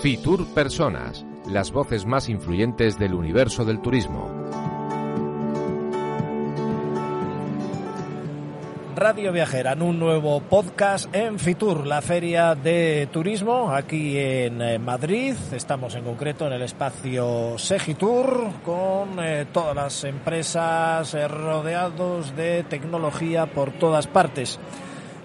Fitur Personas, las voces más influyentes del universo del turismo. Radio Viajera en un nuevo podcast en Fitur, la feria de turismo aquí en eh, Madrid. Estamos en concreto en el espacio Segitur con eh, todas las empresas eh, rodeados de tecnología por todas partes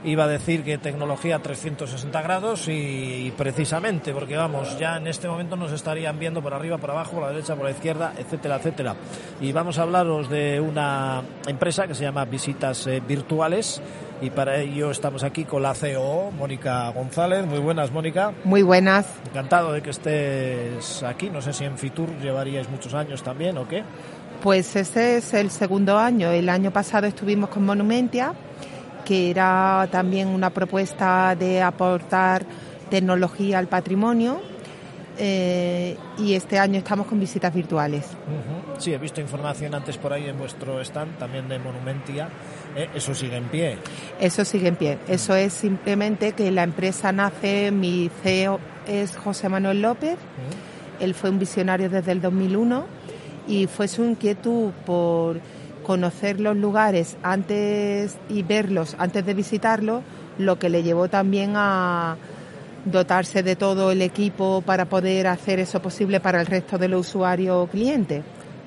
iba a decir que tecnología 360 grados y, precisamente porque vamos, ya en este momento nos estarían viendo por arriba, por abajo, por la derecha, por la izquierda, etcétera, etcétera. Y vamos a hablaros de una empresa que se llama Visitas eh, Virtuales y para ello estamos aquí con la CEO, Mónica González. Muy buenas, Mónica. Muy buenas. Encantado de que estés aquí. No sé si en Fitur llevaríais muchos años también o qué. Pues este es el segundo año. El año pasado estuvimos con Monumentia que era también una propuesta de aportar tecnología al patrimonio. Eh, y este año estamos con visitas virtuales. Sí, he visto información antes por ahí en vuestro stand, también de Monumentia. Eh, ¿Eso sigue en pie? Eso sigue en pie. Eso es simplemente que la empresa nace, mi CEO es José Manuel López, él fue un visionario desde el 2001 y fue su inquietud por conocer los lugares antes y verlos antes de visitarlos, lo que le llevó también a dotarse de todo el equipo para poder hacer eso posible para el resto de los usuarios o clientes.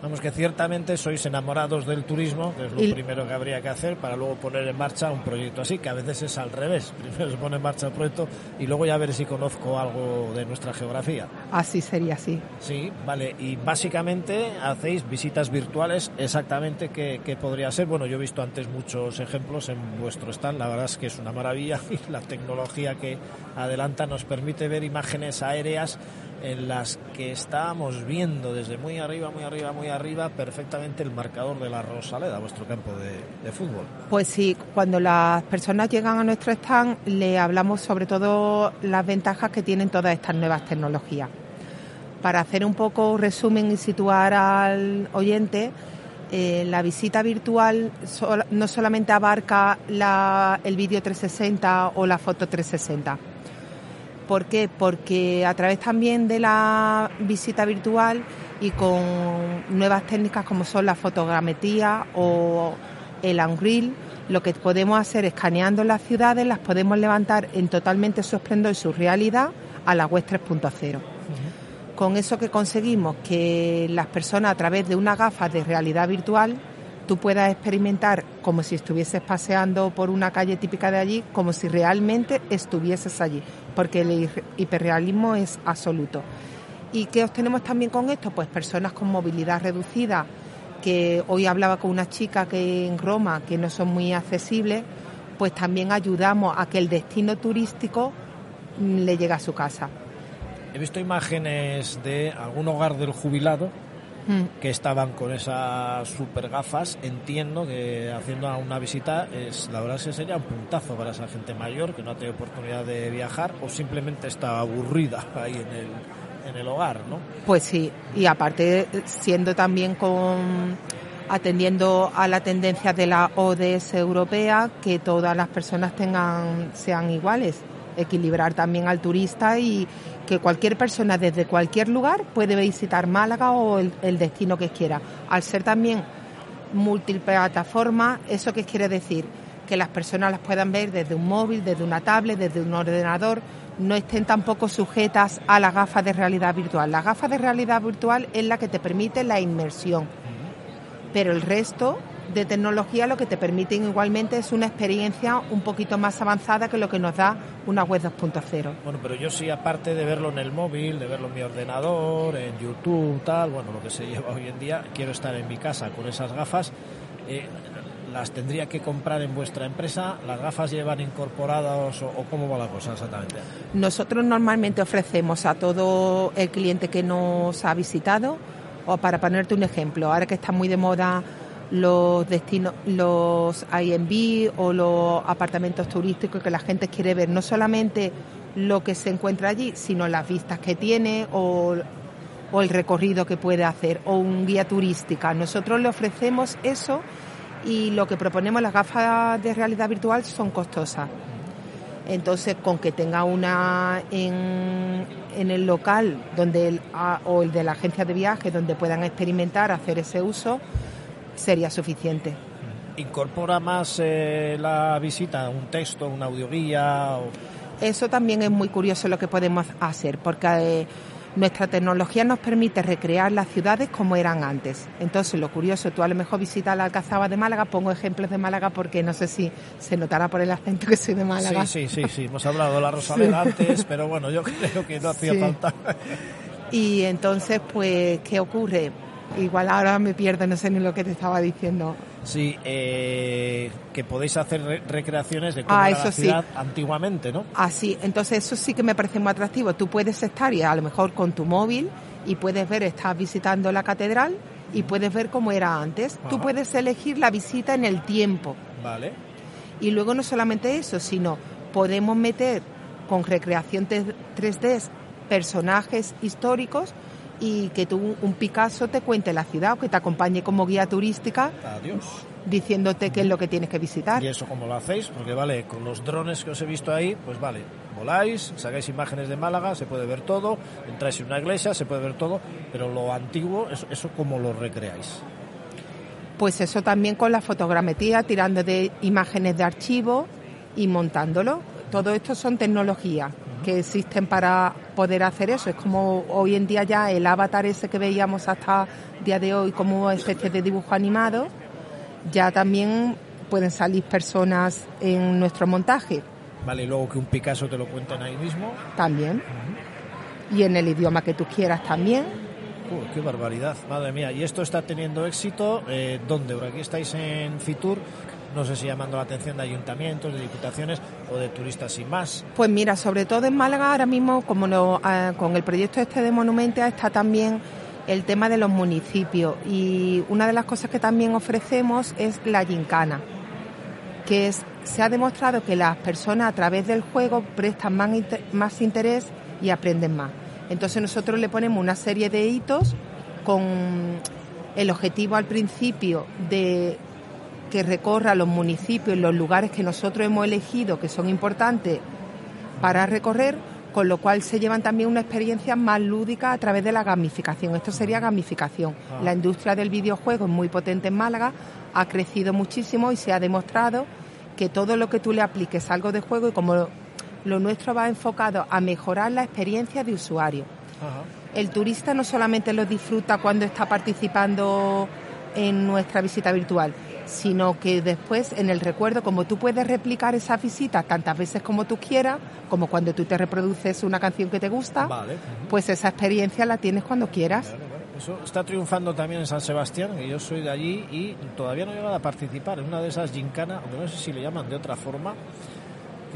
Vamos que ciertamente sois enamorados del turismo, que es lo primero que habría que hacer para luego poner en marcha un proyecto así, que a veces es al revés. Primero se pone en marcha el proyecto y luego ya ver si conozco algo de nuestra geografía. Así sería, así. Sí, vale. Y básicamente hacéis visitas virtuales, exactamente qué podría ser. Bueno, yo he visto antes muchos ejemplos en vuestro stand, la verdad es que es una maravilla y la tecnología que adelanta nos permite ver imágenes aéreas en las que estábamos viendo desde muy arriba, muy arriba, muy arriba perfectamente el marcador de la Rosaleda, vuestro campo de, fútbol. Pues sí, cuando las personas llegan a nuestro stand le hablamos sobre todo las ventajas que tienen todas estas nuevas tecnologías. Para hacer un poco resumen y situar al oyente, eh, la visita virtual no solamente abarca el vídeo 360 o la foto 360 ¿Por qué? Porque a través también de la visita virtual y con nuevas técnicas como son la fotogrametría o el Unreal, lo que podemos hacer escaneando las ciudades, las podemos levantar en totalmente su esplendor y su realidad a la web 3.0. Con eso que conseguimos que las personas a través de una gafa de realidad virtual tú puedas experimentar como si estuvieses paseando por una calle típica de allí, como si realmente estuvieses allí, porque el hiperrealismo es absoluto. ¿Y qué obtenemos también con esto? Pues personas con movilidad reducida, que hoy hablaba con una chica que en Roma, que no son muy accesibles, pues también ayudamos a que el destino turístico mm, le llegue a su casa. He visto imágenes de algún hogar del jubilado Mm. que estaban con esas super gafas. Entiendo que haciendo una visita, es la verdad es que sería un puntazo para esa gente mayor que no ha tenido oportunidad de viajar o simplemente está aburrida ahí en el, en el hogar, ¿no? Pues sí, y aparte siendo también con atendiendo a la tendencia de la ODS europea que todas las personas tengan sean iguales equilibrar también al turista y que cualquier persona desde cualquier lugar puede visitar Málaga o el, destino que quiera. Al ser también multiplataforma, ¿eso qué quiere decir? Que las personas las puedan ver desde un móvil, desde una tablet, desde un ordenador, no estén tampoco sujetas a la gafa de realidad virtual. La gafa de realidad virtual es la que te permite la inmersión, pero el resto de tecnología lo que te permiten igualmente es una experiencia un poquito más avanzada que lo que nos da una web 2.0. Bueno, pero yo sí, aparte de verlo en el móvil, de verlo en mi ordenador, en YouTube, tal, bueno, lo que se lleva hoy en día, quiero estar en mi casa con esas gafas. Eh, ¿Las tendría que comprar en vuestra empresa? ¿Las gafas llevan incorporadas o, o, cómo va la cosa exactamente? Nosotros normalmente ofrecemos a todo el cliente que nos ha visitado, o para ponerte un ejemplo, ahora que está muy de moda los destinos, los INB o los apartamentos turísticos que la gente quiere ver, no solamente lo que se encuentra allí, sino las vistas que tiene o, o el recorrido que puede hacer o un guía turística. Nosotros le ofrecemos eso y lo que proponemos las gafas de realidad virtual son costosas. Entonces, con que tenga una en, en el local donde el, o el de la agencia de viaje donde puedan experimentar hacer ese uso, sería suficiente. ¿Incorpora más eh, la visita un texto, una audioguía? O... Eso también es muy curioso lo que podemos hacer, porque eh, nuestra tecnología nos permite recrear las ciudades como eran antes. Entonces, lo curioso, tú a lo mejor visitas la Alcazaba de Málaga, pongo ejemplos de Málaga porque no sé si se notará por el acento que soy de Málaga. Sí, sí, sí, sí. hemos hablado de la Rosaleda antes, pero bueno, yo creo que no hacía falta. Y entonces, pues, ¿qué ocurre? Igual ahora me pierdo, no sé ni lo que te estaba diciendo. Sí, eh, que podéis hacer recreaciones de cómo ah, era la ciudad antiguamente, ¿no? Así, entonces eso sí que me parece muy atractivo. Tú puedes estar y a lo mejor con tu móvil y puedes ver, estás visitando la catedral y puedes ver cómo era antes. Tú puedes elegir la visita en el tiempo. Vale. Y luego no solamente eso, sino podemos meter con recreación 3D personajes históricos y que tú, un Picasso te cuente la ciudad o que te acompañe como guía turística. Adiós. Diciéndote qué es lo que tienes que visitar. ¿Y eso cómo lo hacéis? Porque vale, con los drones que os he visto ahí, pues vale, voláis, sacáis imágenes de Málaga, se puede ver todo, entráis en una iglesia, se puede ver todo, pero lo antiguo, ¿eso, eso cómo lo recreáis? Pues eso también con la fotogrametría, tirando de imágenes de archivo y montándolo. Todo esto son tecnologías que existen para poder hacer eso. Es como hoy en día ya el avatar ese que veíamos hasta el día de hoy como especie de dibujo animado, ya también pueden salir personas en nuestro montaje. Vale, y luego que un Picasso te lo cuenten ahí mismo. También. Y en el idioma que tú quieras también. qué barbaridad, madre mía. Y esto está teniendo éxito. Eh, ¿Dónde? Por aquí estáis en Fitur no sé si llamando la atención de ayuntamientos, de diputaciones o de turistas sin más. Pues mira, sobre todo en Málaga ahora mismo, como ah, con el proyecto este de Monumentos está también el tema de los municipios y una de las cosas que también ofrecemos es la gincana, que es, se ha demostrado que las personas a través del juego prestan más interés y aprenden más. Entonces nosotros le ponemos una serie de hitos con el objetivo al principio de que recorra los municipios, los lugares que nosotros hemos elegido, que son importantes para recorrer, con lo cual se llevan también una experiencia más lúdica a través de la gamificación. Esto sería gamificación. Ah. La industria del videojuego es muy potente en Málaga, ha crecido muchísimo y se ha demostrado que todo lo que tú le apliques algo de juego y como lo nuestro va enfocado a mejorar la experiencia de usuario. El turista no solamente lo disfruta cuando está participando en nuestra visita virtual, sino que después en el recuerdo, como tú puedes replicar esa visita tantas veces como tú quieras, como cuando tú te reproduces una canción que te gusta, pues esa experiencia la tienes cuando quieras. Eso está triunfando también en San Sebastián, que yo soy de allí y todavía no he llegado a participar en una de esas gincanas, no sé si le llaman de otra forma,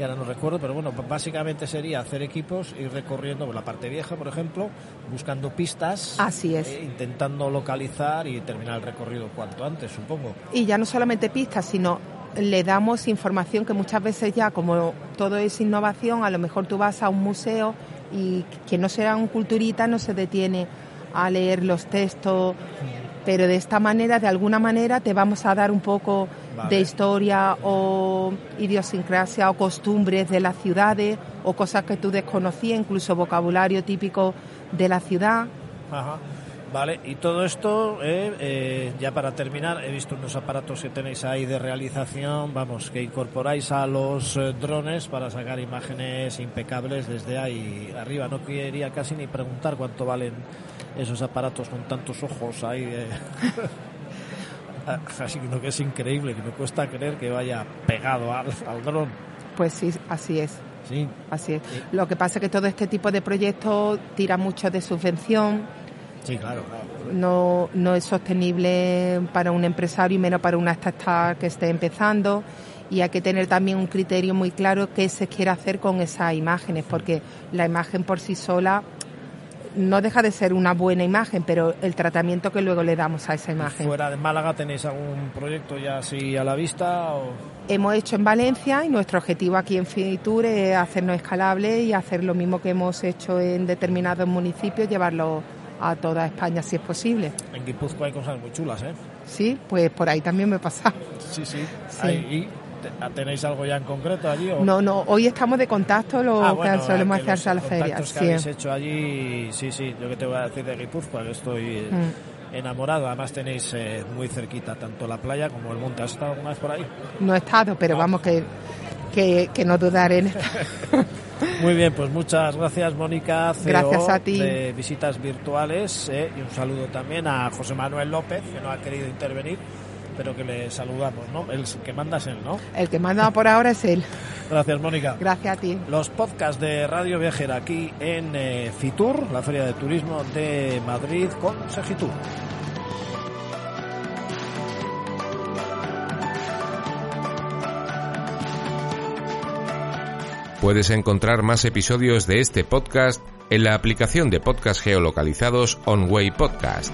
que ahora no recuerdo, pero bueno, básicamente sería hacer equipos, ir recorriendo la parte vieja, por ejemplo, buscando pistas. Así es. Eh, intentando localizar y terminar el recorrido cuanto antes, supongo. Y ya no solamente pistas, sino le damos información que muchas veces ya, como todo es innovación, a lo mejor tú vas a un museo y que no sea un culturita no se detiene a leer los textos, pero de esta manera, de alguna manera, te vamos a dar un poco de historia o idiosincrasia o costumbres de las ciudades o cosas que tú desconocías, incluso vocabulario típico de la ciudad. Ajá. Vale, y todo esto, eh, eh, ya para terminar, he visto unos aparatos que tenéis ahí de realización, vamos, que incorporáis a los eh, drones para sacar imágenes impecables desde ahí arriba. No quería casi ni preguntar cuánto valen esos aparatos con tantos ojos ahí. Así que es increíble, que me cuesta creer que vaya pegado al, al dron. Pues sí, así es. Sí. Así es. Lo que pasa es que todo este tipo de proyectos tira mucho de subvención. Sí, claro, No, no es sostenible para un empresario y menos para una startup que esté empezando. Y hay que tener también un criterio muy claro qué se quiere hacer con esas imágenes, porque la imagen por sí sola no deja de ser una buena imagen, pero el tratamiento que luego le damos a esa imagen. ¿Fuera de Málaga tenéis algún proyecto ya así a la vista? Hemos hecho en Valencia y nuestro objetivo aquí en Finitur es hacernos escalable y hacer lo mismo que hemos hecho en determinados municipios, llevarlo a toda España si es posible. En Guipúzcoa hay cosas muy chulas, ¿eh? Sí, pues por ahí también me pasa. Sí, sí. Ahí, ¿Tenéis algo ya en concreto allí? O? No, no, hoy estamos de contacto, lo ah, que solemos hacer a la feria. que habéis hecho allí, sí, sí, yo que te voy a decir de Guipúzcoa, que estoy mm. enamorado. Además tenéis eh, muy cerquita tanto la playa como el monte. ¿Has estado alguna vez por ahí? No he estado, pero vamos que, que, que no dudaré en Muy bien, pues muchas gracias Mónica CEO gracias a ti. de Visitas Virtuales eh, y un saludo también a José Manuel López que no ha querido intervenir pero que le saludamos, ¿no? El que manda es él, ¿no? El que manda por ahora es él. Gracias, Mónica. Gracias a ti. Los podcasts de Radio Viajera aquí en eh, Fitur, la Feria de Turismo de Madrid con Segitur. Puedes encontrar más episodios de este podcast en la aplicación de podcast geolocalizados OnWay Podcast.